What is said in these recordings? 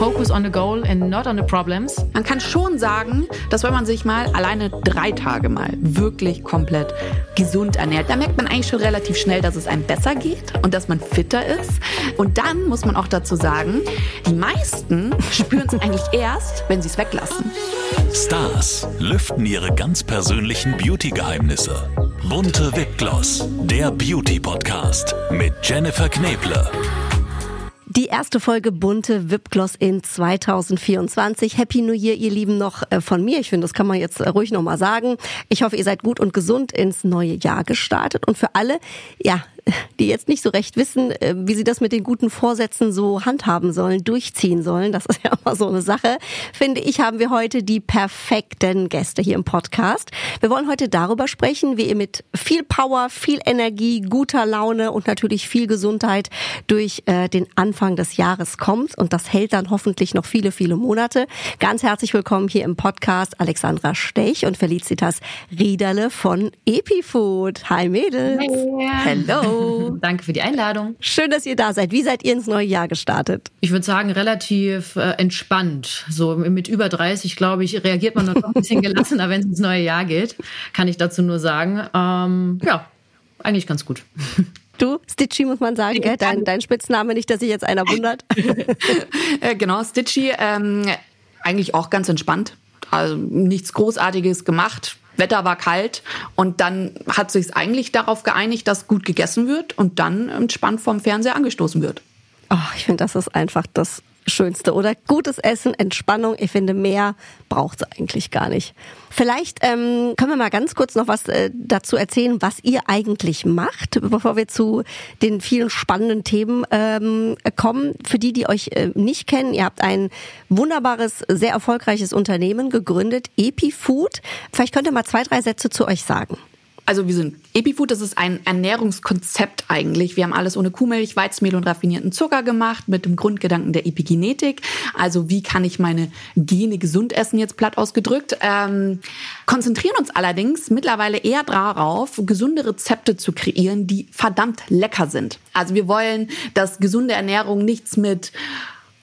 focus on the goal and not on the problems. Man kann schon sagen, dass wenn man sich mal alleine drei Tage mal wirklich komplett gesund ernährt, da merkt man eigentlich schon relativ schnell, dass es einem besser geht und dass man fitter ist. Und dann muss man auch dazu sagen, die meisten spüren es eigentlich erst, wenn sie es weglassen. Stars lüften ihre ganz persönlichen Beauty-Geheimnisse. Bunte Wipgloss, der Beauty-Podcast mit Jennifer Kneble. Die erste Folge Bunte Wipgloss in 2024. Happy New Year, ihr Lieben, noch äh, von mir. Ich finde, das kann man jetzt äh, ruhig nochmal sagen. Ich hoffe, ihr seid gut und gesund ins neue Jahr gestartet. Und für alle, ja, die jetzt nicht so recht wissen, äh, wie sie das mit den guten Vorsätzen so handhaben sollen, durchziehen sollen, das ist ja immer so eine Sache, finde ich, haben wir heute die perfekten Gäste hier im Podcast. Wir wollen heute darüber sprechen, wie ihr mit viel Power, viel Energie, guter Laune und natürlich viel Gesundheit durch äh, den Anfang des Jahres kommt. Und das hält dann hoffentlich noch viele, viele Monate. Ganz herzlich willkommen hier im Podcast Alexandra Stech und Felicitas Riederle von EpiFood. Hi Mädels. Hey. Hello. Danke für die Einladung. Schön, dass ihr da seid. Wie seid ihr ins neue Jahr gestartet? Ich würde sagen, relativ äh, entspannt. So mit über 30, glaube ich, reagiert man noch ein bisschen gelassener, wenn es ins neue Jahr geht. Kann ich dazu nur sagen. Ähm, ja, eigentlich ganz gut. Du, Stitchy muss man sagen, gell? Dein, dein Spitzname, nicht, dass sich jetzt einer wundert. Äh, genau, Stitchy, ähm, eigentlich auch ganz entspannt. Also nichts Großartiges gemacht Wetter war kalt und dann hat sich eigentlich darauf geeinigt, dass gut gegessen wird und dann entspannt vom Fernseher angestoßen wird. Oh, ich finde, das ist einfach das Schönste, oder? Gutes Essen, Entspannung. Ich finde, mehr braucht es eigentlich gar nicht. Vielleicht ähm, können wir mal ganz kurz noch was äh, dazu erzählen, was ihr eigentlich macht, bevor wir zu den vielen spannenden Themen ähm, kommen. Für die, die euch äh, nicht kennen, ihr habt ein wunderbares, sehr erfolgreiches Unternehmen gegründet, EpiFood. Vielleicht könnt ihr mal zwei, drei Sätze zu euch sagen. Also wir sind Epifood, das ist ein Ernährungskonzept eigentlich. Wir haben alles ohne Kuhmilch, Weizmehl und raffinierten Zucker gemacht mit dem Grundgedanken der Epigenetik. Also wie kann ich meine Gene gesund essen, jetzt platt ausgedrückt. Ähm, konzentrieren uns allerdings mittlerweile eher darauf, gesunde Rezepte zu kreieren, die verdammt lecker sind. Also wir wollen, dass gesunde Ernährung nichts mit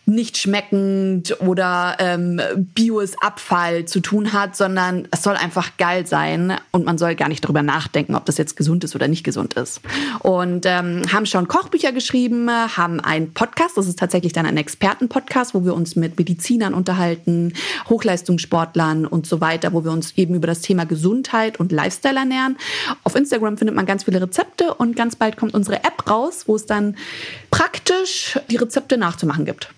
nicht schmeckend oder ähm, Bio ist Abfall zu tun hat, sondern es soll einfach geil sein und man soll gar nicht darüber nachdenken, ob das jetzt gesund ist oder nicht gesund ist. Und ähm, haben schon Kochbücher geschrieben, haben einen Podcast, das ist tatsächlich dann ein Expertenpodcast, wo wir uns mit Medizinern unterhalten, Hochleistungssportlern und so weiter, wo wir uns eben über das Thema Gesundheit und Lifestyle ernähren. Auf Instagram findet man ganz viele Rezepte und ganz bald kommt unsere App raus, wo es dann praktisch die Rezepte nachzumachen gibt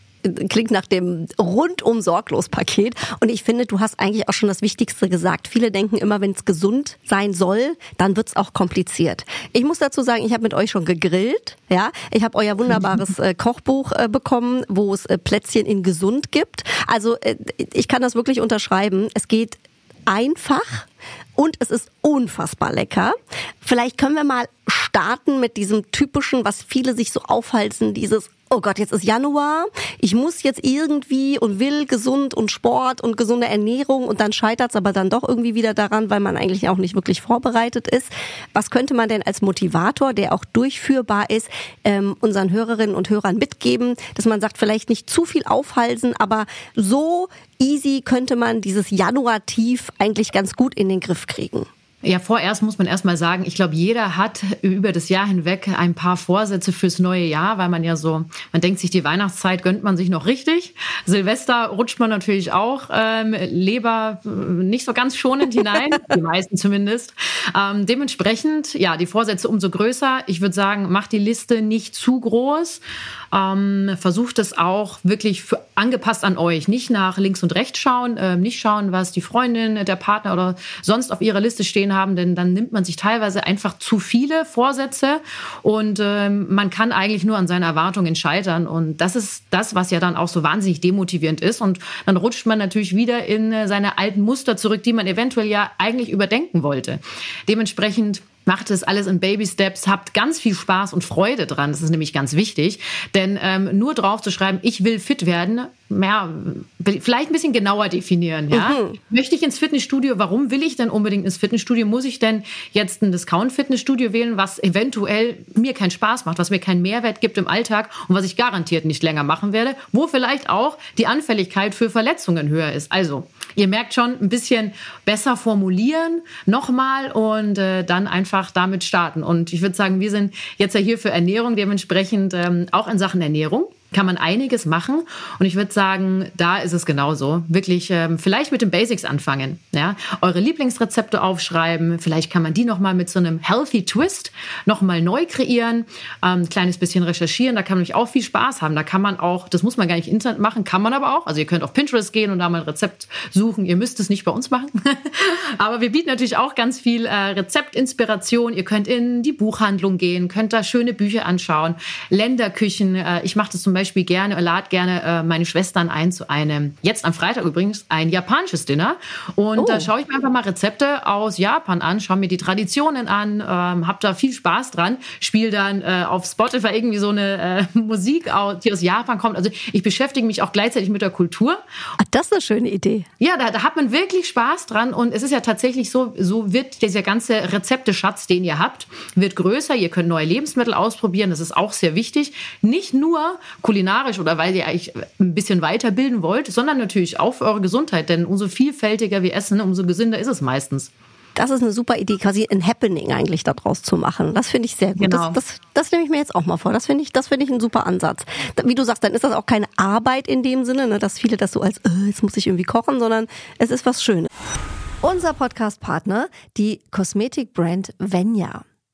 klingt nach dem rundum sorglos Paket. Und ich finde, du hast eigentlich auch schon das Wichtigste gesagt. Viele denken immer, wenn es gesund sein soll, dann wird's auch kompliziert. Ich muss dazu sagen, ich habe mit euch schon gegrillt. Ja, ich habe euer wunderbares äh, Kochbuch äh, bekommen, wo es äh, Plätzchen in gesund gibt. Also äh, ich kann das wirklich unterschreiben. Es geht einfach und es ist unfassbar lecker. Vielleicht können wir mal starten mit diesem typischen, was viele sich so aufhalten, dieses oh Gott, jetzt ist Januar, ich muss jetzt irgendwie und will gesund und Sport und gesunde Ernährung und dann scheitert es aber dann doch irgendwie wieder daran, weil man eigentlich auch nicht wirklich vorbereitet ist. Was könnte man denn als Motivator, der auch durchführbar ist, ähm, unseren Hörerinnen und Hörern mitgeben, dass man sagt, vielleicht nicht zu viel aufhalsen, aber so easy könnte man dieses Januar-Tief eigentlich ganz gut in den Griff kriegen? Ja, vorerst muss man erstmal sagen, ich glaube, jeder hat über das Jahr hinweg ein paar Vorsätze fürs neue Jahr, weil man ja so, man denkt sich, die Weihnachtszeit gönnt man sich noch richtig. Silvester rutscht man natürlich auch ähm, Leber äh, nicht so ganz schonend hinein, die meisten zumindest. Ähm, dementsprechend, ja, die Vorsätze umso größer. Ich würde sagen, macht die Liste nicht zu groß. Ähm, versucht es auch wirklich für, angepasst an euch. Nicht nach links und rechts schauen, äh, nicht schauen, was die Freundin, der Partner oder sonst auf ihrer Liste stehen haben, denn dann nimmt man sich teilweise einfach zu viele Vorsätze und ähm, man kann eigentlich nur an seinen Erwartungen scheitern. Und das ist das, was ja dann auch so wahnsinnig demotivierend ist. Und dann rutscht man natürlich wieder in äh, seine alten Muster zurück, die man eventuell ja eigentlich überdenken wollte. Dementsprechend macht es alles in Baby Steps, habt ganz viel Spaß und Freude dran. Das ist nämlich ganz wichtig, denn ähm, nur drauf zu schreiben, ich will fit werden, ja, vielleicht ein bisschen genauer definieren. Ja? Mhm. Möchte ich ins Fitnessstudio? Warum will ich denn unbedingt ins Fitnessstudio? Muss ich denn jetzt ein Discount-Fitnessstudio wählen, was eventuell mir keinen Spaß macht, was mir keinen Mehrwert gibt im Alltag und was ich garantiert nicht länger machen werde, wo vielleicht auch die Anfälligkeit für Verletzungen höher ist? Also, ihr merkt schon, ein bisschen besser formulieren nochmal und äh, dann einfach damit starten. Und ich würde sagen, wir sind jetzt ja hier für Ernährung, dementsprechend ähm, auch in Sachen Ernährung kann man einiges machen. Und ich würde sagen, da ist es genauso. Wirklich ähm, vielleicht mit den Basics anfangen. Ja? Eure Lieblingsrezepte aufschreiben. Vielleicht kann man die nochmal mit so einem Healthy Twist nochmal neu kreieren. Ähm, ein kleines bisschen recherchieren. Da kann man nämlich auch viel Spaß haben. Da kann man auch, das muss man gar nicht Internet machen, kann man aber auch. Also ihr könnt auf Pinterest gehen und da mal ein Rezept suchen. Ihr müsst es nicht bei uns machen. aber wir bieten natürlich auch ganz viel äh, Rezeptinspiration. Ihr könnt in die Buchhandlung gehen, könnt da schöne Bücher anschauen. Länderküchen. Äh, ich mache das zum Beispiel Beispiel gerne, lade gerne äh, meine Schwestern ein zu einem, jetzt am Freitag übrigens, ein japanisches Dinner. Und oh. da schaue ich mir einfach mal Rezepte aus Japan an, schaue mir die Traditionen an, ähm, habe da viel Spaß dran, spiele dann äh, auf Spotify irgendwie so eine äh, Musik, die aus Japan kommt. Also ich beschäftige mich auch gleichzeitig mit der Kultur. Ach, das ist eine schöne Idee. Ja, da, da hat man wirklich Spaß dran. Und es ist ja tatsächlich so, so wird dieser ganze Rezepteschatz, den ihr habt, wird größer. Ihr könnt neue Lebensmittel ausprobieren. Das ist auch sehr wichtig. Nicht nur kulinarisch oder weil ihr euch ein bisschen weiterbilden wollt, sondern natürlich auch für eure Gesundheit. Denn umso vielfältiger wir essen, umso gesünder ist es meistens. Das ist eine super Idee, quasi ein Happening eigentlich daraus zu machen. Das finde ich sehr gut. Genau. Das, das, das nehme ich mir jetzt auch mal vor. Das finde ich, das finde ich ein super Ansatz. Wie du sagst, dann ist das auch keine Arbeit in dem Sinne, ne, dass viele das so als, äh, jetzt muss ich irgendwie kochen, sondern es ist was Schönes. Unser Podcast-Partner, die Kosmetikbrand Venya.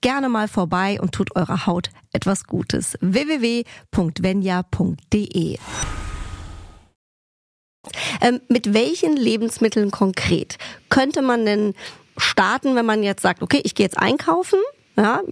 gerne mal vorbei und tut eurer Haut etwas Gutes. www.venya.de ähm, mit welchen Lebensmitteln konkret könnte man denn starten, wenn man jetzt sagt, okay, ich gehe jetzt einkaufen, ja,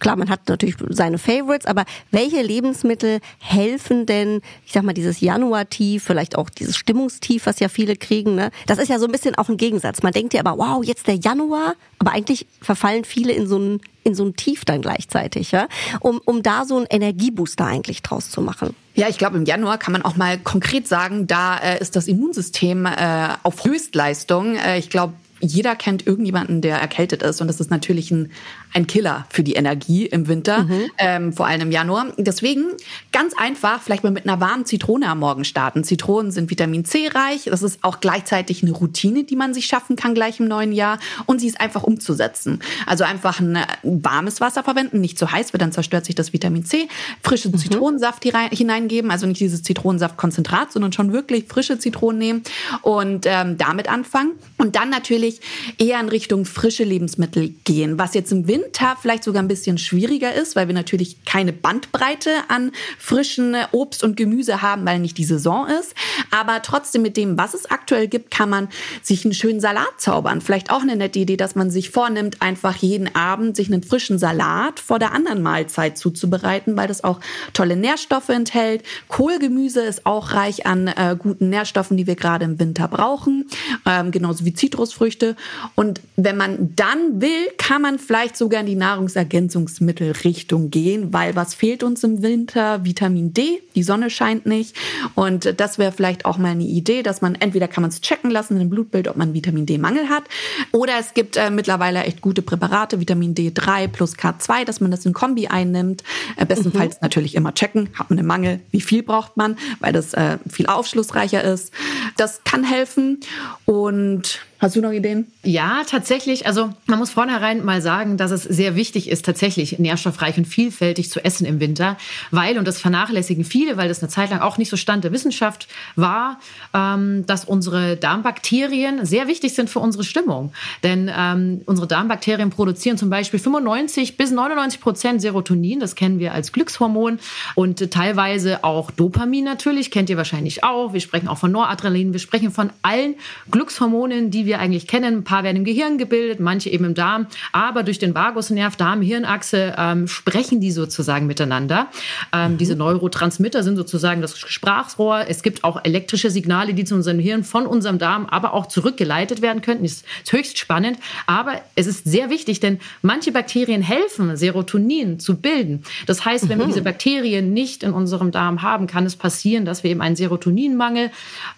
Klar, man hat natürlich seine Favorites, aber welche Lebensmittel helfen denn, ich sag mal, dieses Januar-Tief, vielleicht auch dieses Stimmungstief, was ja viele kriegen, ne? Das ist ja so ein bisschen auch ein Gegensatz. Man denkt ja aber, wow, jetzt der Januar, aber eigentlich verfallen viele in so ein, in so ein Tief dann gleichzeitig, ja? Um, um da so einen Energiebooster eigentlich draus zu machen. Ja, ich glaube, im Januar kann man auch mal konkret sagen, da äh, ist das Immunsystem äh, auf Höchstleistung. Äh, ich glaube, jeder kennt irgendjemanden, der erkältet ist. Und das ist natürlich ein, ein Killer für die Energie im Winter, mhm. ähm, vor allem im Januar. Deswegen ganz einfach, vielleicht mal mit einer warmen Zitrone am Morgen starten. Zitronen sind Vitamin C reich. Das ist auch gleichzeitig eine Routine, die man sich schaffen kann gleich im neuen Jahr. Und sie ist einfach umzusetzen. Also einfach ein warmes Wasser verwenden, nicht zu heiß, weil dann zerstört sich das Vitamin C. Frischen mhm. Zitronensaft hineingeben, also nicht dieses Zitronensaftkonzentrat, sondern schon wirklich frische Zitronen nehmen und ähm, damit anfangen. Und dann natürlich eher in Richtung frische Lebensmittel gehen, was jetzt im Winter vielleicht sogar ein bisschen schwieriger ist, weil wir natürlich keine Bandbreite an frischen Obst und Gemüse haben, weil nicht die Saison ist. Aber trotzdem mit dem, was es aktuell gibt, kann man sich einen schönen Salat zaubern. Vielleicht auch eine nette Idee, dass man sich vornimmt, einfach jeden Abend sich einen frischen Salat vor der anderen Mahlzeit zuzubereiten, weil das auch tolle Nährstoffe enthält. Kohlgemüse ist auch reich an äh, guten Nährstoffen, die wir gerade im Winter brauchen, ähm, genauso wie Zitrusfrüchte. Und wenn man dann will, kann man vielleicht sogar in die Nahrungsergänzungsmittelrichtung gehen, weil was fehlt uns im Winter? Vitamin D, die Sonne scheint nicht. Und das wäre vielleicht auch mal eine Idee, dass man entweder kann man es checken lassen in dem Blutbild, ob man Vitamin D-Mangel hat. Oder es gibt äh, mittlerweile echt gute Präparate, Vitamin D3 plus K2, dass man das in Kombi einnimmt. Äh, bestenfalls mhm. natürlich immer checken, hat man einen Mangel, wie viel braucht man, weil das äh, viel aufschlussreicher ist. Das kann helfen. Und Hast du noch Ideen? Ja, tatsächlich. Also man muss vornherein mal sagen, dass es sehr wichtig ist, tatsächlich nährstoffreich und vielfältig zu essen im Winter, weil, und das vernachlässigen viele, weil das eine Zeit lang auch nicht so Stand der Wissenschaft war, ähm, dass unsere Darmbakterien sehr wichtig sind für unsere Stimmung. Denn ähm, unsere Darmbakterien produzieren zum Beispiel 95 bis 99 Prozent Serotonin, das kennen wir als Glückshormon, und teilweise auch Dopamin natürlich, kennt ihr wahrscheinlich auch. Wir sprechen auch von Noradrenalin, wir sprechen von allen Glückshormonen, die wir eigentlich kennen. Ein paar werden im Gehirn gebildet, manche eben im Darm. Aber durch den Vagusnerv, Darm-Hirnachse ähm, sprechen die sozusagen miteinander. Ähm, mhm. Diese Neurotransmitter sind sozusagen das Sprachrohr. Es gibt auch elektrische Signale, die zu unserem Hirn von unserem Darm, aber auch zurückgeleitet werden könnten. Das ist höchst spannend. Aber es ist sehr wichtig, denn manche Bakterien helfen, Serotonin zu bilden. Das heißt, wenn mhm. wir diese Bakterien nicht in unserem Darm haben, kann es passieren, dass wir eben einen Serotoninmangel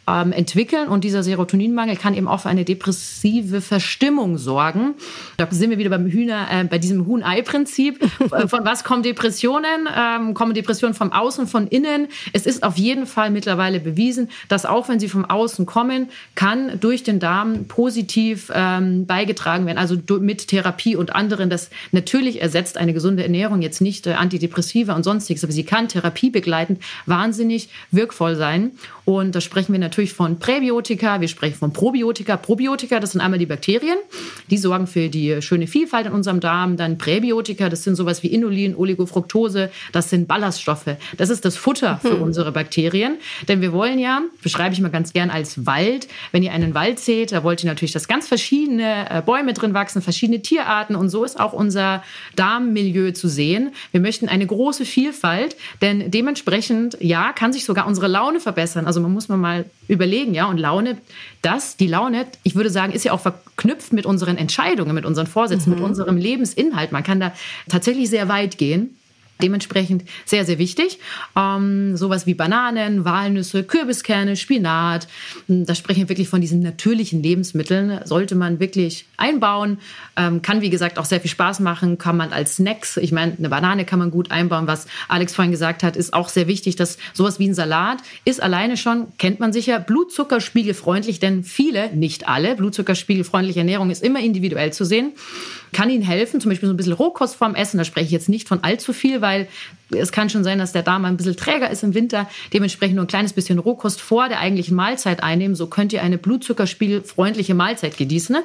ähm, entwickeln. Und dieser Serotoninmangel kann eben auch für eine depressive Verstimmung sorgen. Da sind wir wieder beim Hühner, äh, bei diesem Huhn-Ei-Prinzip. Äh, von was kommen Depressionen? Ähm, kommen Depressionen vom Außen, von innen? Es ist auf jeden Fall mittlerweile bewiesen, dass auch wenn sie vom Außen kommen, kann durch den Darm positiv ähm, beigetragen werden. Also mit Therapie und anderen. Das natürlich ersetzt eine gesunde Ernährung jetzt nicht äh, Antidepressiva und sonstiges, aber sie kann therapiebegleitend wahnsinnig wirkvoll sein. Und da sprechen wir natürlich von Präbiotika, wir sprechen von Probiotika. Probiotika, das sind einmal die Bakterien, die sorgen für die schöne Vielfalt in unserem Darm. Dann Präbiotika, das sind sowas wie Inulin, Oligofructose, das sind Ballaststoffe. Das ist das Futter für hm. unsere Bakterien. Denn wir wollen ja, beschreibe ich mal ganz gern als Wald, wenn ihr einen Wald seht, da wollt ihr natürlich, dass ganz verschiedene äh, Bäume drin wachsen, verschiedene Tierarten und so ist auch unser Darmmilieu zu sehen. Wir möchten eine große Vielfalt, denn dementsprechend, ja, kann sich sogar unsere Laune verbessern. Also man muss mal überlegen, ja, und Laune, das, die Laune, ich würde sagen, ist ja auch verknüpft mit unseren Entscheidungen, mit unseren Vorsätzen, mhm. mit unserem Lebensinhalt. Man kann da tatsächlich sehr weit gehen. Dementsprechend sehr, sehr wichtig. Ähm, sowas wie Bananen, Walnüsse, Kürbiskerne, Spinat. Hm, da sprechen wir wirklich von diesen natürlichen Lebensmitteln. Sollte man wirklich einbauen. Ähm, kann, wie gesagt, auch sehr viel Spaß machen. Kann man als Snacks, ich meine, eine Banane kann man gut einbauen. Was Alex vorhin gesagt hat, ist auch sehr wichtig, dass sowas wie ein Salat ist alleine schon, kennt man sicher, blutzuckerspiegelfreundlich, denn viele, nicht alle, blutzuckerspiegelfreundliche Ernährung ist immer individuell zu sehen kann Ihnen helfen, zum Beispiel so ein bisschen Rohkost vorm Essen. Da spreche ich jetzt nicht von allzu viel, weil es kann schon sein, dass der Darm ein bisschen träger ist im Winter. Dementsprechend nur ein kleines bisschen Rohkost vor der eigentlichen Mahlzeit einnehmen. So könnt ihr eine blutzuckerspiegelfreundliche Mahlzeit genießen.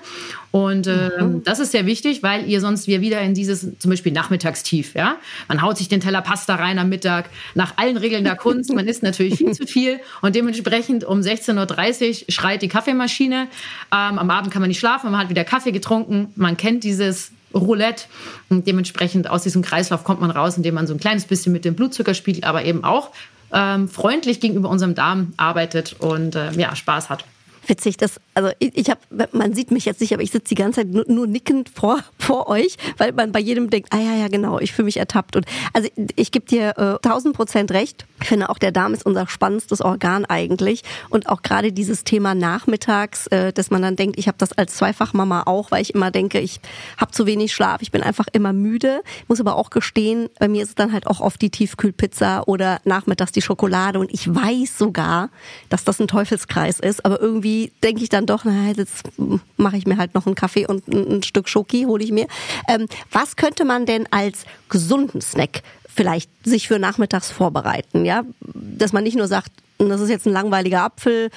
Und äh, mhm. das ist sehr wichtig, weil ihr sonst wieder in dieses zum Beispiel Nachmittagstief, ja, man haut sich den Teller Pasta rein am Mittag nach allen Regeln der Kunst. Man isst natürlich viel zu viel und dementsprechend um 16:30 Uhr schreit die Kaffeemaschine. Ähm, am Abend kann man nicht schlafen, man hat wieder Kaffee getrunken. Man kennt dieses Roulette. Und dementsprechend aus diesem Kreislauf kommt man raus, indem man so ein kleines bisschen mit dem Blutzucker spielt, aber eben auch ähm, freundlich gegenüber unserem Darm arbeitet und äh, ja, Spaß hat witzig, dass, also ich, ich habe, man sieht mich jetzt nicht, aber ich sitze die ganze Zeit nur, nur, nickend vor, vor euch, weil man bei jedem denkt, ah ja, ja, genau, ich fühle mich ertappt. Und also ich gebe dir äh, tausend äh, Prozent recht. Ich finde auch der Darm ist unser spannendstes Organ eigentlich. Und auch gerade dieses Thema nachmittags, äh, dass man dann denkt, ich habe das als Zweifachmama auch, weil ich immer denke, ich habe zu wenig Schlaf, ich bin einfach immer müde. Muss aber auch gestehen, bei mir ist es dann halt auch oft die Tiefkühlpizza oder nachmittags die Schokolade. Und ich weiß sogar, dass das ein Teufelskreis ist, aber irgendwie denke ich dann doch, na, jetzt mache ich mir halt noch einen Kaffee und ein, ein Stück Schoki hole ich mir. Ähm, was könnte man denn als gesunden Snack vielleicht sich für nachmittags vorbereiten, ja? Dass man nicht nur sagt, das ist jetzt ein langweiliger Apfel,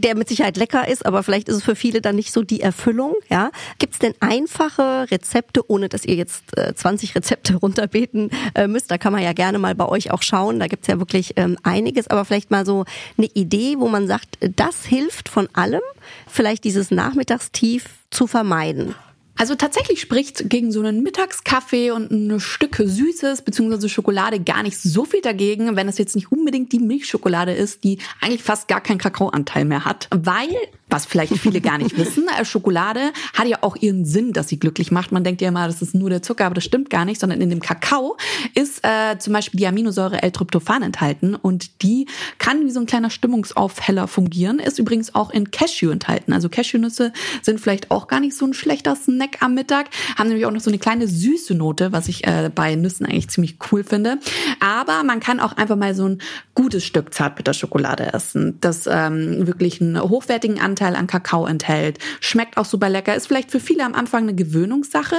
der mit Sicherheit lecker ist, aber vielleicht ist es für viele dann nicht so die Erfüllung. Ja, gibt es denn einfache Rezepte, ohne dass ihr jetzt äh, 20 Rezepte runterbeten äh, müsst? Da kann man ja gerne mal bei euch auch schauen. Da gibt's ja wirklich ähm, einiges, aber vielleicht mal so eine Idee, wo man sagt, das hilft von allem, vielleicht dieses Nachmittagstief zu vermeiden. Also tatsächlich spricht gegen so einen Mittagskaffee und ein Stück Süßes bzw. Schokolade gar nicht so viel dagegen, wenn es jetzt nicht unbedingt die Milchschokolade ist, die eigentlich fast gar keinen Kakaoanteil mehr hat. Weil was vielleicht viele gar nicht wissen, äh, Schokolade hat ja auch ihren Sinn, dass sie glücklich macht. Man denkt ja immer, das ist nur der Zucker, aber das stimmt gar nicht, sondern in dem Kakao ist äh, zum Beispiel die Aminosäure L-Tryptophan enthalten und die kann wie so ein kleiner Stimmungsaufheller fungieren. Ist übrigens auch in Cashew enthalten. Also Cashewnüsse sind vielleicht auch gar nicht so ein schlechter Snack am Mittag, haben nämlich auch noch so eine kleine süße Note, was ich äh, bei Nüssen eigentlich ziemlich cool finde. Aber man kann auch einfach mal so ein gutes Stück Zartbitterschokolade essen, das ähm, wirklich einen hochwertigen Anteil Anteil an Kakao enthält. Schmeckt auch super lecker. Ist vielleicht für viele am Anfang eine Gewöhnungssache.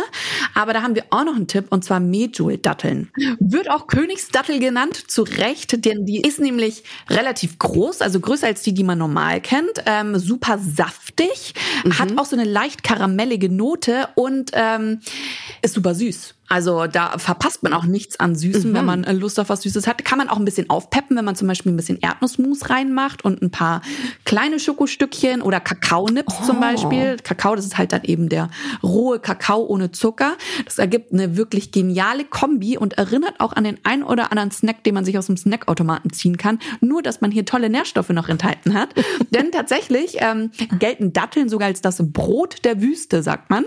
Aber da haben wir auch noch einen Tipp und zwar Medjool-Datteln. Wird auch Königsdattel genannt, zu Recht, denn die ist nämlich relativ groß, also größer als die, die man normal kennt. Ähm, super saftig, mhm. hat auch so eine leicht karamellige Note und ähm, ist super süß. Also da verpasst man auch nichts an Süßen, mhm. wenn man äh, Lust auf was Süßes hat. Kann man auch ein bisschen aufpeppen, wenn man zum Beispiel ein bisschen Erdnussmus reinmacht und ein paar kleine Schokostückchen oder Kakaonips oh. zum Beispiel. Kakao, das ist halt dann eben der rohe Kakao ohne Zucker. Das ergibt eine wirklich geniale Kombi und erinnert auch an den ein oder anderen Snack, den man sich aus dem Snackautomaten ziehen kann. Nur, dass man hier tolle Nährstoffe noch enthalten hat. Denn tatsächlich ähm, gelten Datteln sogar als das Brot der Wüste, sagt man.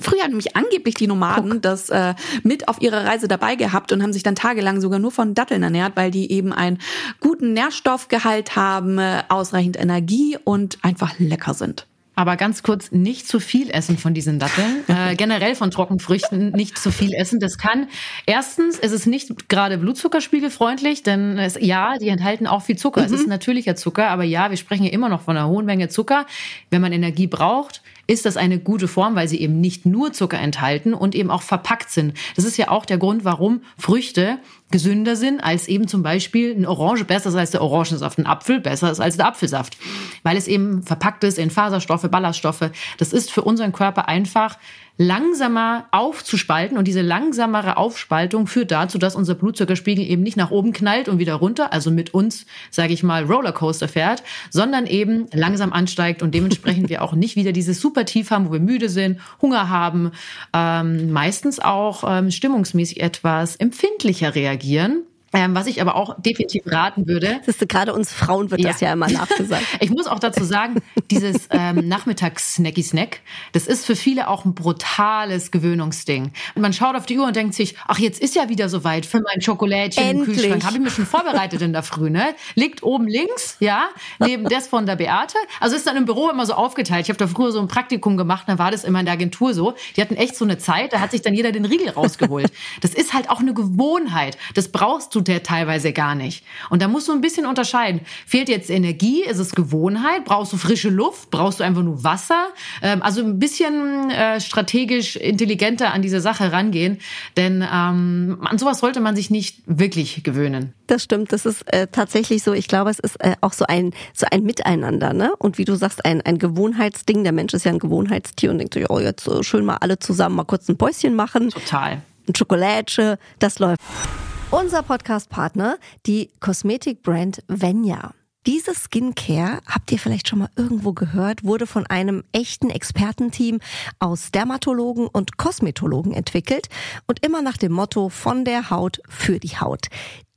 Früher haben nämlich angeblich die Nomaden das äh, mit auf ihrer Reise dabei gehabt und haben sich dann tagelang sogar nur von Datteln ernährt, weil die eben einen guten Nährstoffgehalt haben, äh, ausreichend Energie und einfach lecker sind. Aber ganz kurz, nicht zu viel essen von diesen Datteln. Äh, generell von Trockenfrüchten nicht zu viel essen. Das kann, erstens, es ist nicht gerade blutzuckerspiegelfreundlich, denn es, ja, die enthalten auch viel Zucker. Mhm. Es ist mhm. natürlicher Zucker, aber ja, wir sprechen ja immer noch von einer hohen Menge Zucker. Wenn man Energie braucht, ist das eine gute Form, weil sie eben nicht nur Zucker enthalten und eben auch verpackt sind. Das ist ja auch der Grund, warum Früchte gesünder sind als eben zum Beispiel eine Orange besser ist als der Orangensaft, ein Apfel besser ist als der Apfelsaft, weil es eben verpackt ist in Faserstoffe, Ballaststoffe. Das ist für unseren Körper einfach langsamer aufzuspalten und diese langsamere Aufspaltung führt dazu, dass unser Blutzuckerspiegel eben nicht nach oben knallt und wieder runter, also mit uns, sage ich mal, Rollercoaster fährt, sondern eben langsam ansteigt und dementsprechend wir auch nicht wieder dieses super Tief haben, wo wir müde sind, Hunger haben, ähm, meistens auch ähm, stimmungsmäßig etwas empfindlicher reagieren. Ähm, was ich aber auch definitiv raten würde. Das ist gerade uns Frauen wird ja. das ja immer nachgesagt. ich muss auch dazu sagen, dieses ähm, Nachmittags-Snacky-Snack, das ist für viele auch ein brutales Gewöhnungsding. Und man schaut auf die Uhr und denkt sich, ach, jetzt ist ja wieder soweit für mein Schokolädchen Endlich. im Kühlschrank. Habe ich mir schon vorbereitet in der Früh, ne? Liegt oben links, ja, neben des von der Beate. Also ist dann im Büro immer so aufgeteilt. Ich habe da früher so ein Praktikum gemacht, da war das immer in der Agentur so. Die hatten echt so eine Zeit, da hat sich dann jeder den Riegel rausgeholt. Das ist halt auch eine Gewohnheit. Das brauchst du tut der teilweise gar nicht. Und da musst du ein bisschen unterscheiden. Fehlt jetzt Energie? Ist es Gewohnheit? Brauchst du frische Luft? Brauchst du einfach nur Wasser? Ähm, also ein bisschen äh, strategisch intelligenter an diese Sache rangehen. Denn ähm, an sowas sollte man sich nicht wirklich gewöhnen. Das stimmt, das ist äh, tatsächlich so. Ich glaube, es ist äh, auch so ein so ein Miteinander, ne? Und wie du sagst, ein ein Gewohnheitsding. Der Mensch ist ja ein Gewohnheitstier und denkt so, oh, jetzt so schön mal alle zusammen mal kurz ein Päuschen machen. Total. Ein Schokolade, das läuft. Unser Podcast-Partner, die Kosmetikbrand Venya. Diese Skincare, habt ihr vielleicht schon mal irgendwo gehört, wurde von einem echten Expertenteam aus Dermatologen und Kosmetologen entwickelt und immer nach dem Motto von der Haut für die Haut.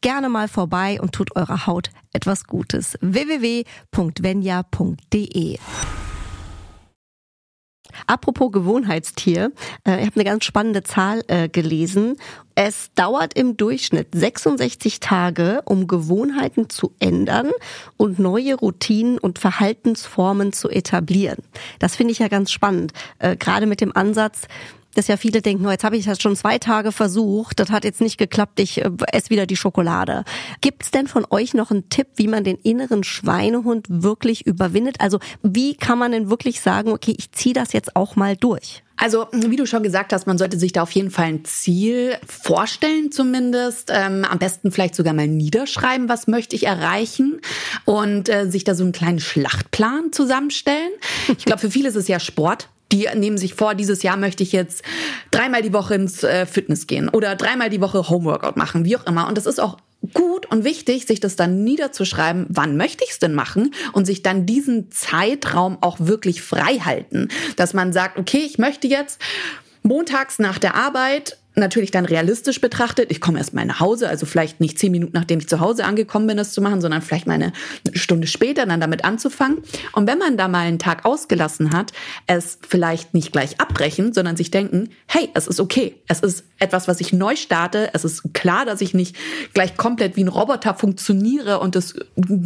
gerne mal vorbei und tut eurer Haut etwas Gutes. www.venya.de Apropos Gewohnheitstier, äh, ich habe eine ganz spannende Zahl äh, gelesen. Es dauert im Durchschnitt 66 Tage, um Gewohnheiten zu ändern und neue Routinen und Verhaltensformen zu etablieren. Das finde ich ja ganz spannend, äh, gerade mit dem Ansatz, dass ja viele denken, oh, jetzt habe ich das schon zwei Tage versucht, das hat jetzt nicht geklappt, ich äh, esse wieder die Schokolade. Gibt es denn von euch noch einen Tipp, wie man den inneren Schweinehund wirklich überwindet? Also wie kann man denn wirklich sagen, okay, ich ziehe das jetzt auch mal durch? Also, wie du schon gesagt hast, man sollte sich da auf jeden Fall ein Ziel vorstellen, zumindest. Ähm, am besten vielleicht sogar mal niederschreiben, was möchte ich erreichen und äh, sich da so einen kleinen Schlachtplan zusammenstellen. Ich glaube, für viele ist es ja Sport die nehmen sich vor, dieses Jahr möchte ich jetzt dreimal die Woche ins äh, Fitness gehen oder dreimal die Woche Homeworkout machen, wie auch immer. Und das ist auch gut und wichtig, sich das dann niederzuschreiben, wann möchte ich es denn machen und sich dann diesen Zeitraum auch wirklich frei halten, dass man sagt, okay, ich möchte jetzt montags nach der Arbeit natürlich dann realistisch betrachtet, ich komme erst mal nach Hause, also vielleicht nicht zehn Minuten nachdem ich zu Hause angekommen bin, das zu machen, sondern vielleicht mal eine Stunde später dann damit anzufangen. Und wenn man da mal einen Tag ausgelassen hat, es vielleicht nicht gleich abbrechen, sondern sich denken, hey, es ist okay, es ist etwas, was ich neu starte, es ist klar, dass ich nicht gleich komplett wie ein Roboter funktioniere und es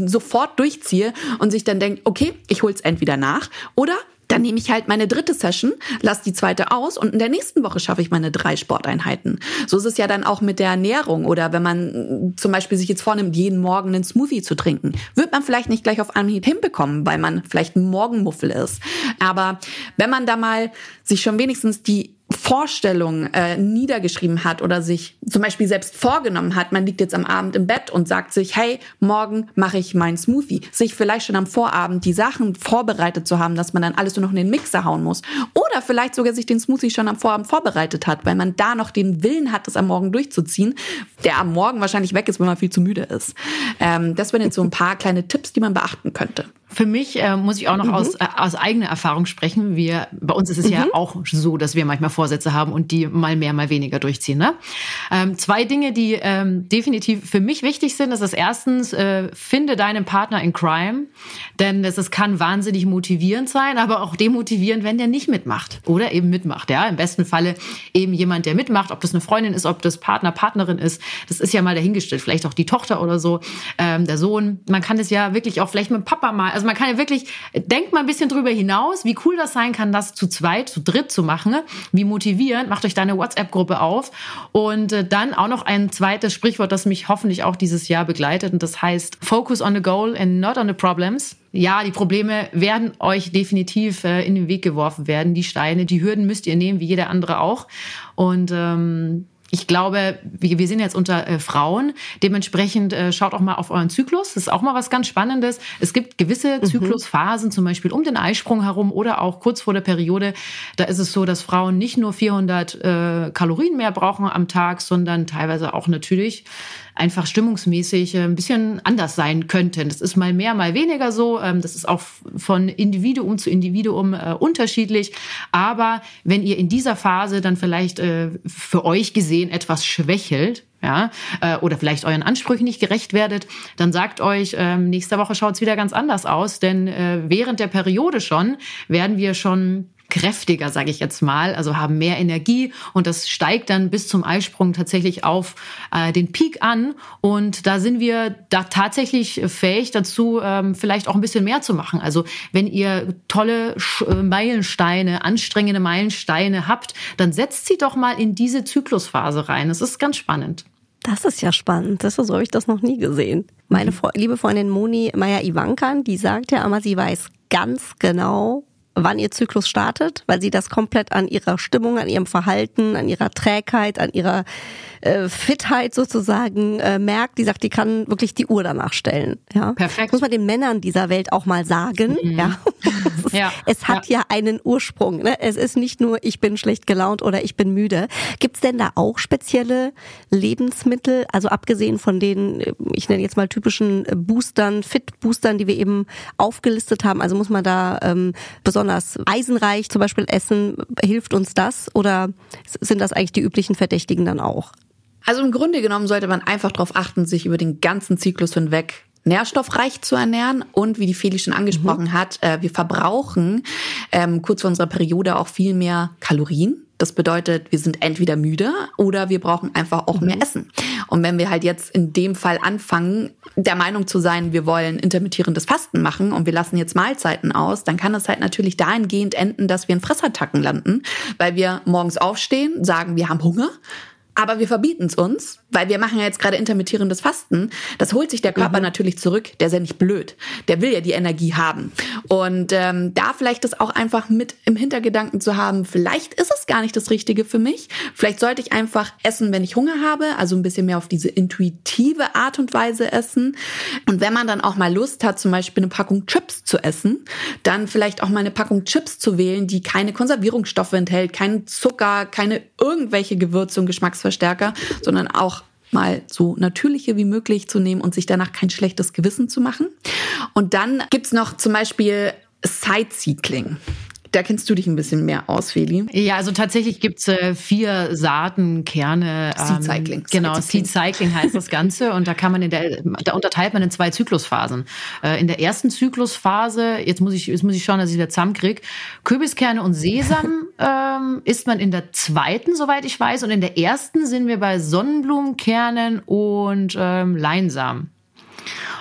sofort durchziehe und sich dann denkt, okay, ich hol's entweder nach oder dann nehme ich halt meine dritte Session, lasse die zweite aus und in der nächsten Woche schaffe ich meine drei Sporteinheiten. So ist es ja dann auch mit der Ernährung oder wenn man zum Beispiel sich jetzt vornimmt, jeden Morgen einen Smoothie zu trinken, wird man vielleicht nicht gleich auf Anhieb hinbekommen, weil man vielleicht ein Morgenmuffel ist. Aber wenn man da mal sich schon wenigstens die Vorstellung äh, niedergeschrieben hat oder sich zum Beispiel selbst vorgenommen hat, man liegt jetzt am Abend im Bett und sagt sich, hey, morgen mache ich meinen Smoothie. Sich vielleicht schon am Vorabend die Sachen vorbereitet zu haben, dass man dann alles nur noch in den Mixer hauen muss. Oder vielleicht sogar sich den Smoothie schon am Vorabend vorbereitet hat, weil man da noch den Willen hat, das am Morgen durchzuziehen, der am Morgen wahrscheinlich weg ist, wenn man viel zu müde ist. Ähm, das wären jetzt so ein paar kleine Tipps, die man beachten könnte. Für mich äh, muss ich auch noch mhm. aus, äh, aus eigener Erfahrung sprechen. Wir, bei uns ist es mhm. ja auch so, dass wir manchmal Vorsätze haben und die mal mehr, mal weniger durchziehen. Ne? Ähm, zwei Dinge, die ähm, definitiv für mich wichtig sind, das ist erstens, äh, finde deinen Partner in Crime, denn das, das kann wahnsinnig motivierend sein, aber auch demotivierend, wenn der nicht mitmacht oder eben mitmacht. Ja, im besten Falle eben jemand, der mitmacht, ob das eine Freundin ist, ob das Partner, Partnerin ist, das ist ja mal dahingestellt. Vielleicht auch die Tochter oder so, ähm, der Sohn. Man kann es ja wirklich auch vielleicht mit Papa mal, also man kann ja wirklich, denkt mal ein bisschen drüber hinaus, wie cool das sein kann, das zu zweit, zu dritt zu machen, wie motivierend. Macht euch da eine WhatsApp-Gruppe auf und äh, dann auch noch ein zweites Sprichwort, das mich hoffentlich auch dieses Jahr begleitet und das heißt Focus on the goal and not on the problems ja, die Probleme werden euch definitiv äh, in den Weg geworfen werden. Die Steine, die Hürden müsst ihr nehmen, wie jeder andere auch. Und ähm, ich glaube, wir, sind jetzt unter äh, Frauen. Dementsprechend äh, schaut auch mal auf euren Zyklus. Das ist auch mal was ganz Spannendes. Es gibt gewisse mhm. Zyklusphasen, zum Beispiel um den Eisprung herum oder auch kurz vor der Periode. Da ist es so, dass Frauen nicht nur 400 äh, Kalorien mehr brauchen am Tag, sondern teilweise auch natürlich einfach stimmungsmäßig äh, ein bisschen anders sein könnten. Das ist mal mehr, mal weniger so. Ähm, das ist auch von Individuum zu Individuum äh, unterschiedlich. Aber wenn ihr in dieser Phase dann vielleicht äh, für euch gesehen etwas schwächelt, ja, oder vielleicht euren Ansprüchen nicht gerecht werdet, dann sagt euch, ähm, nächste Woche schaut es wieder ganz anders aus, denn während der Periode schon werden wir schon kräftiger, sage ich jetzt mal, also haben mehr Energie und das steigt dann bis zum Eisprung tatsächlich auf äh, den Peak an und da sind wir da tatsächlich fähig dazu, ähm, vielleicht auch ein bisschen mehr zu machen. Also wenn ihr tolle äh, Meilensteine, anstrengende Meilensteine habt, dann setzt sie doch mal in diese Zyklusphase rein. Das ist ganz spannend. Das ist ja spannend. Das, so habe ich das noch nie gesehen. Meine mhm. liebe Freundin Moni Meyer-Ivankan, die sagt ja immer, sie weiß ganz genau, wann ihr Zyklus startet, weil sie das komplett an ihrer Stimmung, an ihrem Verhalten, an ihrer Trägheit, an ihrer äh, Fitheit sozusagen äh, merkt. Die sagt, die kann wirklich die Uhr danach stellen. Ja? Perfekt. Das muss man den Männern dieser Welt auch mal sagen. Mhm. Ja? ja. Es hat ja. ja einen Ursprung. Ne? Es ist nicht nur, ich bin schlecht gelaunt oder ich bin müde. Gibt's denn da auch spezielle Lebensmittel, also abgesehen von den, ich nenne jetzt mal typischen Boostern, Fit-Boostern, die wir eben aufgelistet haben? Also muss man da ähm, besonders eisenreich zum Beispiel essen? Hilft uns das oder sind das eigentlich die üblichen Verdächtigen dann auch? Also im Grunde genommen sollte man einfach darauf achten, sich über den ganzen Zyklus hinweg nährstoffreich zu ernähren und wie die Feli schon angesprochen mhm. hat, äh, wir verbrauchen ähm, kurz vor unserer Periode auch viel mehr Kalorien. Das bedeutet, wir sind entweder müde oder wir brauchen einfach auch mhm. mehr Essen. Und wenn wir halt jetzt in dem Fall anfangen, der Meinung zu sein, wir wollen intermittierendes Fasten machen und wir lassen jetzt Mahlzeiten aus, dann kann es halt natürlich dahingehend enden, dass wir in Fressattacken landen, weil wir morgens aufstehen, sagen, wir haben Hunger, aber wir verbieten es uns, weil wir machen ja jetzt gerade intermittierendes Fasten. Das holt sich der Körper mhm. natürlich zurück. Der ist ja nicht blöd. Der will ja die Energie haben. Und ähm, da vielleicht das auch einfach mit im Hintergedanken zu haben, vielleicht ist es gar nicht das Richtige für mich. Vielleicht sollte ich einfach essen, wenn ich Hunger habe. Also ein bisschen mehr auf diese intuitive Art und Weise essen. Und wenn man dann auch mal Lust hat, zum Beispiel eine Packung Chips zu essen, dann vielleicht auch mal eine Packung Chips zu wählen, die keine Konservierungsstoffe enthält, keinen Zucker, keine irgendwelche Gewürze und Geschmacks Geschmacksverstärker, sondern auch mal so natürliche wie möglich zu nehmen und sich danach kein schlechtes Gewissen zu machen. Und dann gibt's noch zum Beispiel Sightcycling. Da kennst du dich ein bisschen mehr aus, Feli. Ja, also tatsächlich gibt's äh, vier Saatenkerne. Ähm, Seed Cycling. Genau, Seed Cycling heißt das Ganze. und da kann man in der, da unterteilt man in zwei Zyklusphasen. Äh, in der ersten Zyklusphase, jetzt muss ich, jetzt muss ich schauen, dass ich wieder zusammenkriege, Kürbiskerne und Sesam ähm, isst man in der zweiten, soweit ich weiß. Und in der ersten sind wir bei Sonnenblumenkernen und ähm, Leinsamen.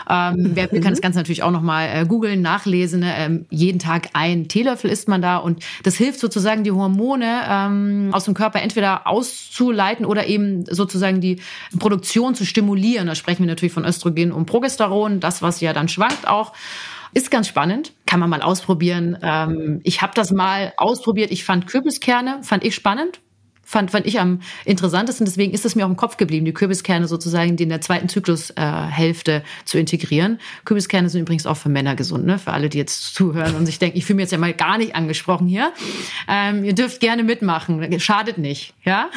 Ähm, wer kann das Ganze natürlich auch nochmal äh, googeln, nachlesen. Ähm, jeden Tag ein Teelöffel isst man da und das hilft sozusagen die Hormone ähm, aus dem Körper entweder auszuleiten oder eben sozusagen die Produktion zu stimulieren. Da sprechen wir natürlich von Östrogen und Progesteron, das was ja dann schwankt auch. Ist ganz spannend, kann man mal ausprobieren. Ähm, ich habe das mal ausprobiert. Ich fand Kürbiskerne, fand ich spannend, fand, fand ich am interessantesten. Deswegen ist es mir auch im Kopf geblieben, die Kürbiskerne sozusagen in der zweiten Zyklushälfte äh, zu integrieren. Kürbiskerne sind übrigens auch für Männer gesund, ne? für alle, die jetzt zuhören und sich denken, ich fühle mich jetzt ja mal gar nicht angesprochen hier. Ähm, ihr dürft gerne mitmachen, schadet nicht. Ja?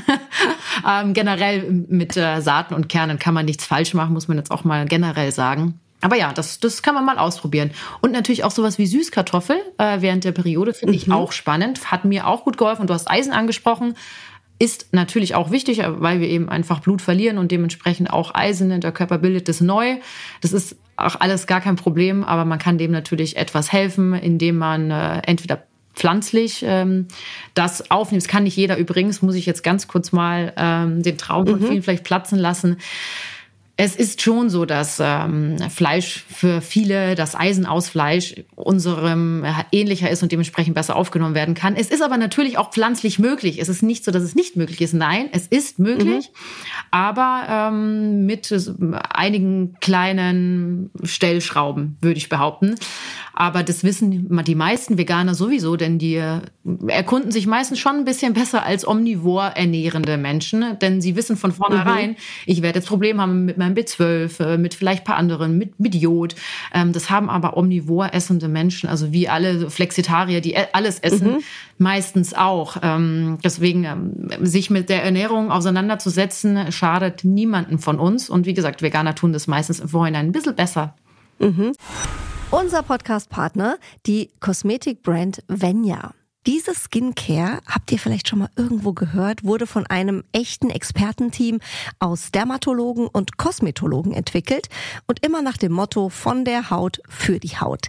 ähm, generell mit äh, Saaten und Kernen kann man nichts falsch machen, muss man jetzt auch mal generell sagen. Aber ja, das, das kann man mal ausprobieren. Und natürlich auch sowas wie Süßkartoffel äh, während der Periode finde ich mhm. auch spannend. Hat mir auch gut geholfen. Und du hast Eisen angesprochen ist natürlich auch wichtig, weil wir eben einfach Blut verlieren und dementsprechend auch Eisen. Der Körper bildet das neu. Das ist auch alles gar kein Problem, aber man kann dem natürlich etwas helfen, indem man äh, entweder pflanzlich ähm, das aufnimmt. Das kann nicht jeder übrigens, muss ich jetzt ganz kurz mal ähm, den Traum von mhm. vielen vielleicht platzen lassen. Es ist schon so, dass ähm, Fleisch für viele, das Eisen aus Fleisch unserem äh, ähnlicher ist und dementsprechend besser aufgenommen werden kann. Es ist aber natürlich auch pflanzlich möglich. Es ist nicht so, dass es nicht möglich ist. Nein, es ist möglich, mhm. aber ähm, mit äh, einigen kleinen Stellschrauben, würde ich behaupten. Aber das wissen die meisten Veganer sowieso, denn die erkunden sich meistens schon ein bisschen besser als omnivor ernährende Menschen, denn sie wissen von vornherein, mhm. ich werde jetzt Probleme haben mit meinem B12, äh, mit vielleicht paar anderen, mit, mit Jod. Ähm, das haben aber omnivor essende Menschen, also wie alle Flexitarier, die e-, alles essen, mhm. meistens auch. Ähm, deswegen ähm, sich mit der Ernährung auseinanderzusetzen, schadet niemanden von uns. Und wie gesagt, Veganer tun das meistens im Vorhinein ein bisschen besser. Mhm. Unser Podcast-Partner, die Kosmetikbrand Venya. Diese Skincare, habt ihr vielleicht schon mal irgendwo gehört, wurde von einem echten Expertenteam aus Dermatologen und Kosmetologen entwickelt und immer nach dem Motto von der Haut für die Haut.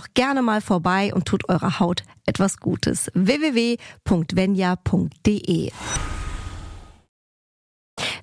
gerne mal vorbei und tut eurer Haut etwas Gutes. www.venya.de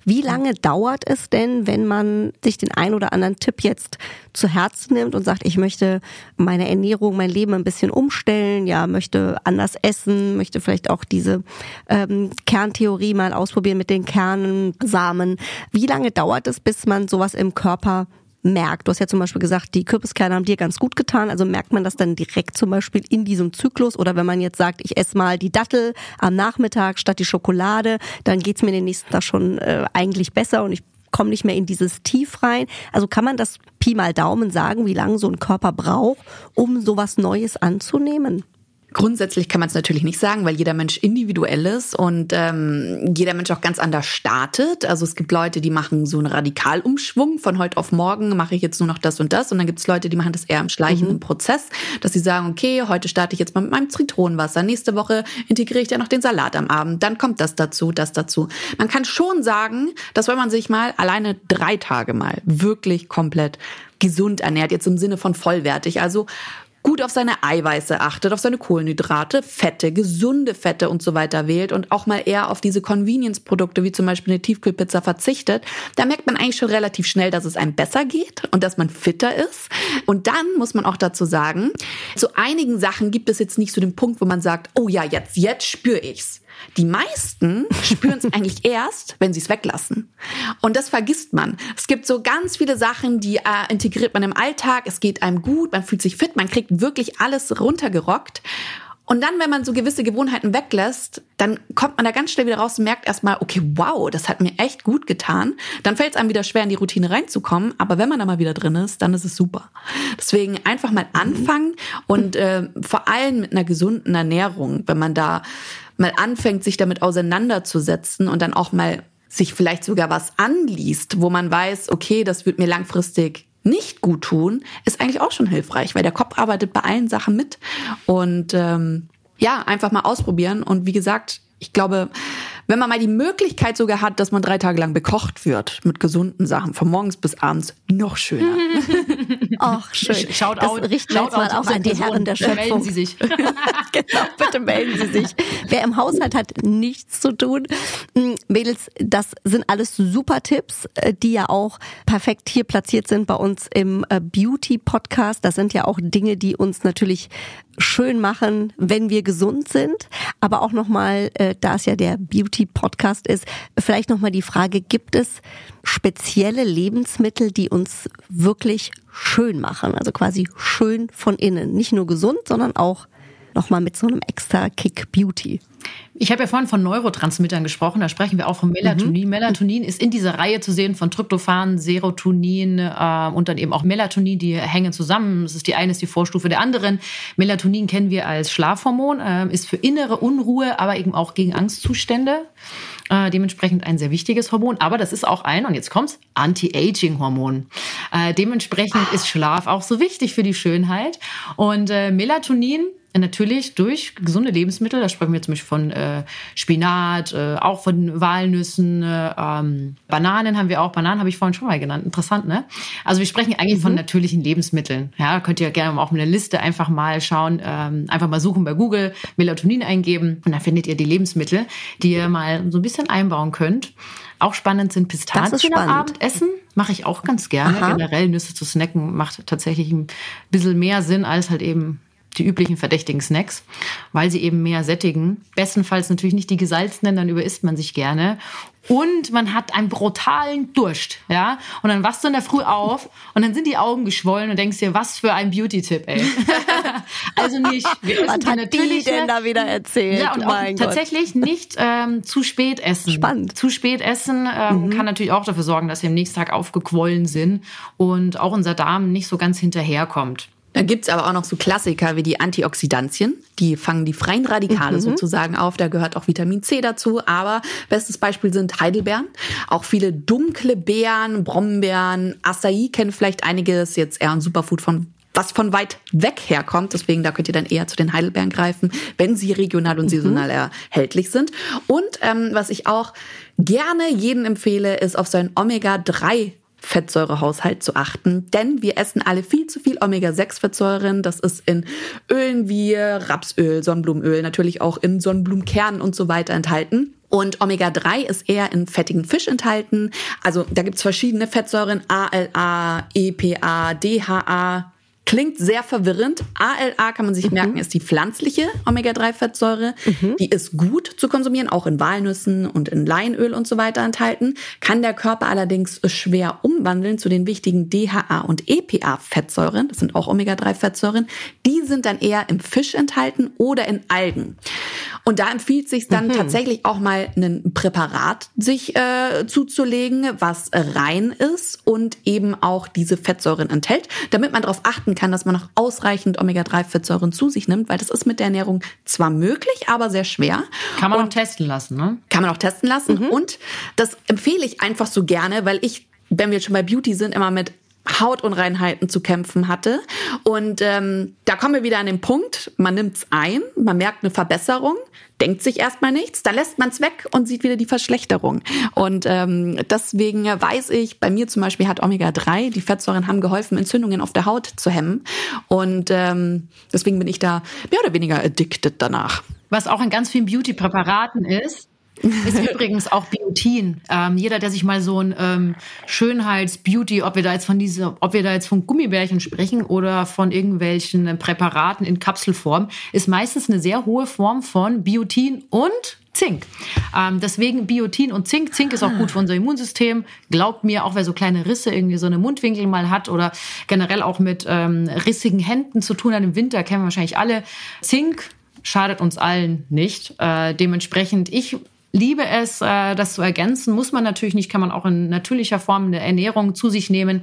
wie lange dauert es denn, wenn man sich den ein oder anderen Tipp jetzt zu Herzen nimmt und sagt, ich möchte meine Ernährung, mein Leben ein bisschen umstellen, ja, möchte anders essen, möchte vielleicht auch diese ähm, Kerntheorie mal ausprobieren mit den Kernsamen. Wie lange dauert es, bis man sowas im Körper merkt. Du hast ja zum Beispiel gesagt, die Kürbiskerne haben dir ganz gut getan. Also merkt man das dann direkt zum Beispiel in diesem Zyklus? Oder wenn man jetzt sagt, ich esse mal die Dattel am Nachmittag statt die Schokolade, dann geht's mir den nächsten Tag schon äh, eigentlich besser und ich komme nicht mehr in dieses Tief rein. Also kann man das Pi mal Daumen sagen, wie lange so ein Körper braucht, um sowas Neues anzunehmen? Grundsätzlich kann man es natürlich nicht sagen, weil jeder Mensch individuell ist und ähm, jeder Mensch auch ganz anders startet. Also es gibt Leute, die machen so einen Radikalumschwung von heute auf morgen mache ich jetzt nur noch das und das und dann gibt es Leute, die machen das eher im schleichenden mhm. Prozess, dass sie sagen, okay, heute starte ich jetzt mal mit meinem Zitronenwasser, nächste Woche integriere ich dann noch den Salat am Abend, dann kommt das dazu, das dazu. Man kann schon sagen, dass wenn man sich mal alleine drei Tage mal wirklich komplett gesund ernährt, jetzt im Sinne von vollwertig, also gut auf seine Eiweiße achtet, auf seine Kohlenhydrate, Fette, gesunde Fette und so weiter wählt und auch mal eher auf diese Convenience-Produkte wie zum Beispiel eine Tiefkühlpizza verzichtet, da merkt man eigentlich schon relativ schnell, dass es einem besser geht und dass man fitter ist. Und dann muss man auch dazu sagen, zu einigen Sachen gibt es jetzt nicht so den Punkt, wo man sagt, oh ja, jetzt, jetzt spüre ich's. Die meisten spüren es eigentlich erst, wenn sie es weglassen. Und das vergisst man. Es gibt so ganz viele Sachen, die äh, integriert man im Alltag. Es geht einem gut, man fühlt sich fit, man kriegt wirklich alles runtergerockt. Und dann, wenn man so gewisse Gewohnheiten weglässt, dann kommt man da ganz schnell wieder raus und merkt erstmal, okay, wow, das hat mir echt gut getan. Dann fällt es einem wieder schwer, in die Routine reinzukommen. Aber wenn man da mal wieder drin ist, dann ist es super. Deswegen einfach mal anfangen und äh, vor allem mit einer gesunden Ernährung, wenn man da mal anfängt, sich damit auseinanderzusetzen und dann auch mal sich vielleicht sogar was anliest, wo man weiß, okay, das wird mir langfristig nicht gut tun, ist eigentlich auch schon hilfreich, weil der Kopf arbeitet bei allen Sachen mit. Und ähm, ja, einfach mal ausprobieren. Und wie gesagt, ich glaube, wenn man mal die Möglichkeit sogar hat, dass man drei Tage lang bekocht wird mit gesunden Sachen, von morgens bis abends, noch schöner. Ach, schön. Schaut das out, richten wir jetzt mal auch an die Herren der Schöpfung. Melden Sie sich. genau, bitte melden Sie sich. Wer im Haushalt hat nichts zu tun. Mm, Mädels, das sind alles super Tipps, äh, die ja auch perfekt hier platziert sind bei uns im äh, Beauty Podcast. Das sind ja auch Dinge, die uns natürlich schön machen, wenn wir gesund sind. Aber auch nochmal, äh, da es ja der Beauty-Podcast ist, vielleicht nochmal die Frage, gibt es spezielle Lebensmittel, die uns wirklich schön machen? Also quasi schön von innen. Nicht nur gesund, sondern auch nochmal mit so einem extra Kick Beauty. Ich habe ja vorhin von Neurotransmittern gesprochen, da sprechen wir auch von Melatonin. Mhm. Melatonin ist in dieser Reihe zu sehen von Tryptophan, Serotonin äh, und dann eben auch Melatonin, die hängen zusammen. Das ist die eine ist die Vorstufe der anderen. Melatonin kennen wir als Schlafhormon, äh, ist für innere Unruhe, aber eben auch gegen Angstzustände. Äh, dementsprechend ein sehr wichtiges Hormon, aber das ist auch ein, und jetzt kommt's, Anti-Aging-Hormon. Äh, dementsprechend ist Schlaf auch so wichtig für die Schönheit. Und äh, Melatonin Natürlich durch gesunde Lebensmittel, da sprechen wir zum Beispiel von äh, Spinat, äh, auch von Walnüssen, äh, ähm, Bananen haben wir auch. Bananen habe ich vorhin schon mal genannt. Interessant, ne? Also wir sprechen eigentlich mhm. von natürlichen Lebensmitteln. Ja, könnt ihr gerne auch mit einer Liste einfach mal schauen, ähm, einfach mal suchen bei Google, Melatonin eingeben und dann findet ihr die Lebensmittel, die ihr mal so ein bisschen einbauen könnt. Auch spannend sind Pistazien am Abendessen. Mache ich auch ganz gerne. Aha. Generell Nüsse zu snacken macht tatsächlich ein bisschen mehr Sinn als halt eben die üblichen verdächtigen Snacks, weil sie eben mehr sättigen. Bestenfalls natürlich nicht die gesalzenen, dann überisst man sich gerne. Und man hat einen brutalen Durst, ja. Und dann wachst du in der Früh auf und dann sind die Augen geschwollen und denkst dir, was für ein Beauty-Tipp, ey. also nicht. Wir was hat die denn da wieder erzählt? Ja, und auch tatsächlich nicht ähm, zu spät essen. Spannend. Zu spät essen ähm, mhm. kann natürlich auch dafür sorgen, dass wir am nächsten Tag aufgequollen sind und auch unser Darm nicht so ganz hinterherkommt. Dann gibt's aber auch noch so Klassiker wie die Antioxidantien. Die fangen die freien Radikale mhm. sozusagen auf. Da gehört auch Vitamin C dazu. Aber bestes Beispiel sind Heidelbeeren. Auch viele dunkle Beeren, Brombeeren, Acai kennen vielleicht einiges. Jetzt eher ein Superfood von was von weit weg herkommt. Deswegen, da könnt ihr dann eher zu den Heidelbeeren greifen, wenn sie regional und mhm. saisonal erhältlich sind. Und ähm, was ich auch gerne jedem empfehle, ist auf so ein Omega-3 Fettsäurehaushalt zu achten, denn wir essen alle viel zu viel Omega-6-Fettsäuren. Das ist in Ölen wie Rapsöl, Sonnenblumenöl, natürlich auch in Sonnenblumenkernen und so weiter enthalten. Und Omega-3 ist eher in fettigen Fisch enthalten. Also da gibt's verschiedene Fettsäuren, ALA, EPA, DHA, Klingt sehr verwirrend. ALA kann man sich mhm. merken, ist die pflanzliche Omega-3-Fettsäure. Mhm. Die ist gut zu konsumieren, auch in Walnüssen und in Leinöl und so weiter enthalten. Kann der Körper allerdings schwer umwandeln zu den wichtigen DHA und EPA-Fettsäuren. Das sind auch Omega-3-Fettsäuren. Die sind dann eher im Fisch enthalten oder in Algen. Und da empfiehlt sich dann mhm. tatsächlich auch mal ein Präparat sich äh, zuzulegen, was rein ist und eben auch diese Fettsäuren enthält, damit man darauf achten kann, dass man noch ausreichend Omega-3-Fettsäuren zu sich nimmt, weil das ist mit der Ernährung zwar möglich, aber sehr schwer. Kann man und auch testen lassen, ne? Kann man auch testen lassen. Mhm. Und das empfehle ich einfach so gerne, weil ich, wenn wir schon bei Beauty sind, immer mit Hautunreinheiten zu kämpfen hatte. Und ähm, da kommen wir wieder an den Punkt, man nimmt's ein, man merkt eine Verbesserung, denkt sich erstmal nichts, dann lässt man es weg und sieht wieder die Verschlechterung. Und ähm, deswegen weiß ich, bei mir zum Beispiel hat Omega-3, die Fettsäuren haben geholfen, Entzündungen auf der Haut zu hemmen. Und ähm, deswegen bin ich da mehr oder weniger addicted danach. Was auch in ganz vielen Beauty-Präparaten ist, ist übrigens auch Biotin. Ähm, jeder, der sich mal so ein ähm, Schönheits-Beauty, ob wir da jetzt von dieser, ob wir da jetzt von Gummibärchen sprechen oder von irgendwelchen Präparaten in Kapselform, ist meistens eine sehr hohe Form von Biotin und Zink. Ähm, deswegen Biotin und Zink. Zink ist auch gut für unser Immunsystem. Glaubt mir, auch wer so kleine Risse irgendwie so eine Mundwinkel mal hat oder generell auch mit ähm, rissigen Händen zu tun hat im Winter, kennen wir wahrscheinlich alle. Zink schadet uns allen nicht. Äh, dementsprechend, ich liebe es, äh, das zu ergänzen. Muss man natürlich nicht, kann man auch in natürlicher Form eine Ernährung zu sich nehmen.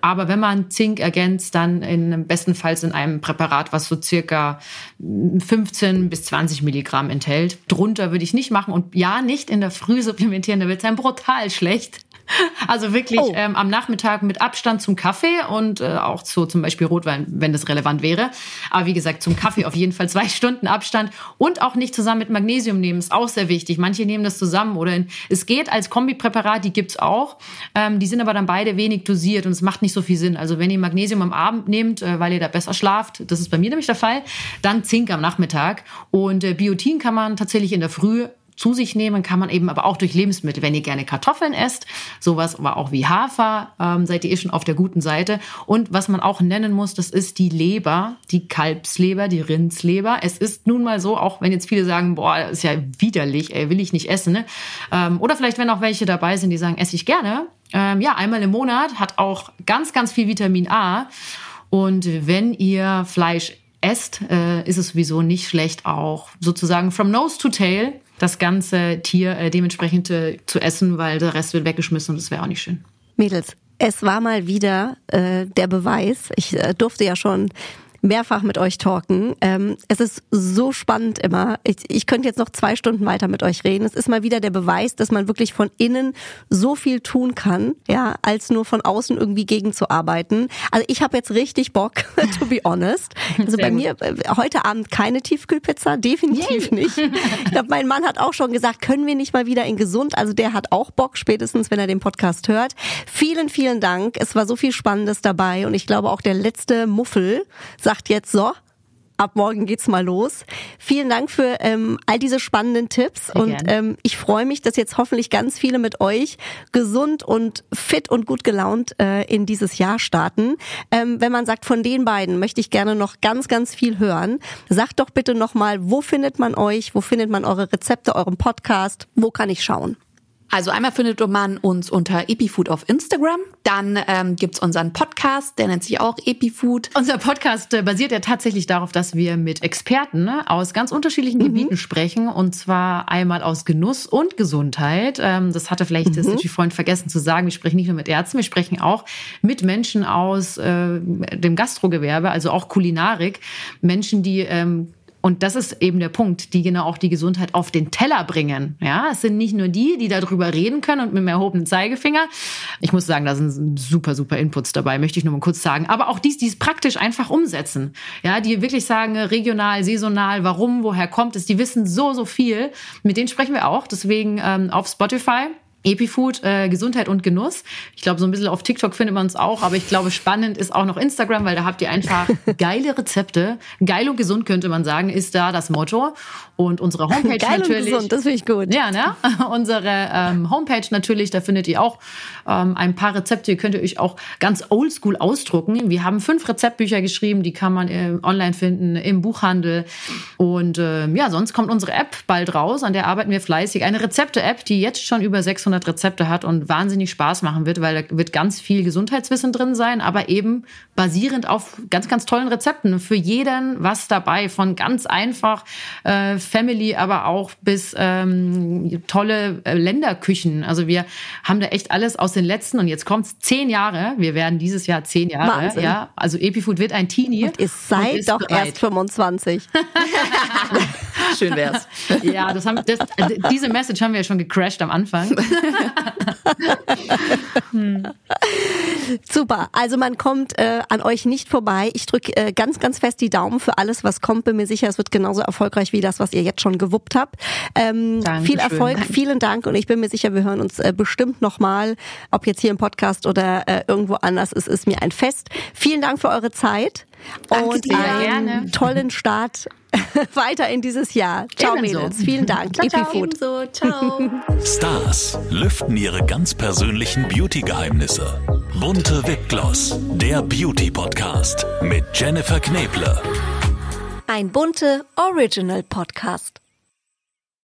Aber wenn man Zink ergänzt, dann in bestenfalls in einem Präparat, was so circa 15 bis 20 Milligramm enthält. Drunter würde ich nicht machen und ja, nicht in der Früh supplementieren, da wird es einem brutal schlecht. Also wirklich oh. ähm, am Nachmittag mit Abstand zum Kaffee und äh, auch zu zum Beispiel Rotwein, wenn das relevant wäre. Aber wie gesagt, zum Kaffee auf jeden Fall zwei Stunden Abstand und auch nicht zusammen mit Magnesium nehmen, ist auch sehr wichtig. Manche nehmen das zusammen oder in, es geht als Kombipräparat, die gibt's auch. Ähm, die sind aber dann beide wenig dosiert und es macht nicht so viel Sinn. Also wenn ihr Magnesium am Abend nehmt, äh, weil ihr da besser schlaft, das ist bei mir nämlich der Fall, dann Zink am Nachmittag. Und äh, Biotin kann man tatsächlich in der Früh zu sich nehmen kann man eben aber auch durch Lebensmittel. Wenn ihr gerne Kartoffeln esst, sowas aber auch wie Hafer, ähm, seid ihr eh schon auf der guten Seite. Und was man auch nennen muss, das ist die Leber, die Kalbsleber, die Rindsleber. Es ist nun mal so, auch wenn jetzt viele sagen, boah, ist ja widerlich, ey, will ich nicht essen. Ne? Ähm, oder vielleicht, wenn auch welche dabei sind, die sagen, esse ich gerne. Ähm, ja, einmal im Monat hat auch ganz, ganz viel Vitamin A. Und wenn ihr Fleisch esst, äh, ist es sowieso nicht schlecht, auch sozusagen from nose to tail das ganze Tier äh, dementsprechend äh, zu essen, weil der Rest wird weggeschmissen und das wäre auch nicht schön. Mädels, es war mal wieder äh, der Beweis. Ich äh, durfte ja schon mehrfach mit euch talken. Ähm, es ist so spannend immer. Ich, ich könnte jetzt noch zwei Stunden weiter mit euch reden. Es ist mal wieder der Beweis, dass man wirklich von innen so viel tun kann, ja, als nur von außen irgendwie gegenzuarbeiten. Also ich habe jetzt richtig Bock, to be honest. Also bei mir äh, heute Abend keine Tiefkühlpizza, definitiv Yay. nicht. Ich glaube, mein Mann hat auch schon gesagt, können wir nicht mal wieder in gesund? Also der hat auch Bock, spätestens wenn er den Podcast hört. Vielen, vielen Dank. Es war so viel Spannendes dabei und ich glaube auch der letzte Muffel sagt sagt jetzt so, ab morgen geht's mal los. Vielen Dank für ähm, all diese spannenden Tipps Sehr und ähm, ich freue mich, dass jetzt hoffentlich ganz viele mit euch gesund und fit und gut gelaunt äh, in dieses Jahr starten. Ähm, wenn man sagt, von den beiden möchte ich gerne noch ganz, ganz viel hören. Sagt doch bitte nochmal, wo findet man euch, wo findet man eure Rezepte, euren Podcast, wo kann ich schauen? Also einmal findet man uns unter Epifood auf Instagram. Dann ähm, gibt's unseren Podcast, der nennt sich auch Epifood. Unser Podcast äh, basiert ja tatsächlich darauf, dass wir mit Experten ne, aus ganz unterschiedlichen mhm. Gebieten sprechen. Und zwar einmal aus Genuss und Gesundheit. Ähm, das hatte vielleicht mhm. natürlich vorhin vergessen zu sagen. Wir sprechen nicht nur mit Ärzten, wir sprechen auch mit Menschen aus äh, dem Gastrogewerbe, also auch Kulinarik. Menschen, die ähm, und das ist eben der Punkt, die genau auch die Gesundheit auf den Teller bringen. Ja, es sind nicht nur die, die darüber reden können und mit dem erhobenen Zeigefinger. Ich muss sagen, da sind super, super Inputs dabei, möchte ich nur mal kurz sagen. Aber auch die, die es praktisch einfach umsetzen. Ja, die wirklich sagen, regional, saisonal, warum, woher kommt es. Die wissen so, so viel. Mit denen sprechen wir auch. Deswegen ähm, auf Spotify Epifood, äh, Gesundheit und Genuss. Ich glaube, so ein bisschen auf TikTok findet man es auch, aber ich glaube, spannend ist auch noch Instagram, weil da habt ihr einfach geile Rezepte. Geil und gesund könnte man sagen, ist da das Motto. Und unsere Homepage Geil natürlich. Und gesund, das finde ich gut. Ja, ne? unsere ähm, Homepage natürlich, da findet ihr auch ähm, ein paar Rezepte. Ihr könnt ihr euch auch ganz oldschool ausdrucken. Wir haben fünf Rezeptbücher geschrieben, die kann man äh, online finden, im Buchhandel. Und äh, ja, sonst kommt unsere App bald raus, an der arbeiten wir fleißig. Eine Rezepte-App, die jetzt schon über 600 Rezepte hat und wahnsinnig Spaß machen wird, weil da wird ganz viel Gesundheitswissen drin sein, aber eben basierend auf ganz, ganz tollen Rezepten. Für jeden was dabei, von ganz einfach äh, Family, aber auch bis ähm, tolle äh, Länderküchen. Also wir haben da echt alles aus den letzten und jetzt kommt's zehn Jahre. Wir werden dieses Jahr zehn Jahre. Wahnsinn. Ja, also Epifood wird ein Teenie. Und ihr seid und doch bereit. erst 25. Schön wär's. Ja, das haben, das, diese Message haben wir ja schon gecrashed am Anfang. hm. Super. Also man kommt äh, an euch nicht vorbei. Ich drücke äh, ganz, ganz fest die Daumen für alles, was kommt. Bin mir sicher, es wird genauso erfolgreich wie das, was ihr jetzt schon gewuppt habt. Ähm, viel Erfolg, vielen Dank und ich bin mir sicher, wir hören uns äh, bestimmt nochmal, ob jetzt hier im Podcast oder äh, irgendwo anders. Es ist mir ein Fest. Vielen Dank für eure Zeit Danke und dir. einen Gerne. tollen Start weiter in dieses Jahr. Ciao Ebenso. Mädels, vielen Dank. Ciao, ciao. Ebenso. Ciao. Stars lüften ihre ganz persönlichen Beauty-Geheimnisse. Bunte Wipgloss, der Beauty-Podcast mit Jennifer Kneble. Ein bunte Original Podcast.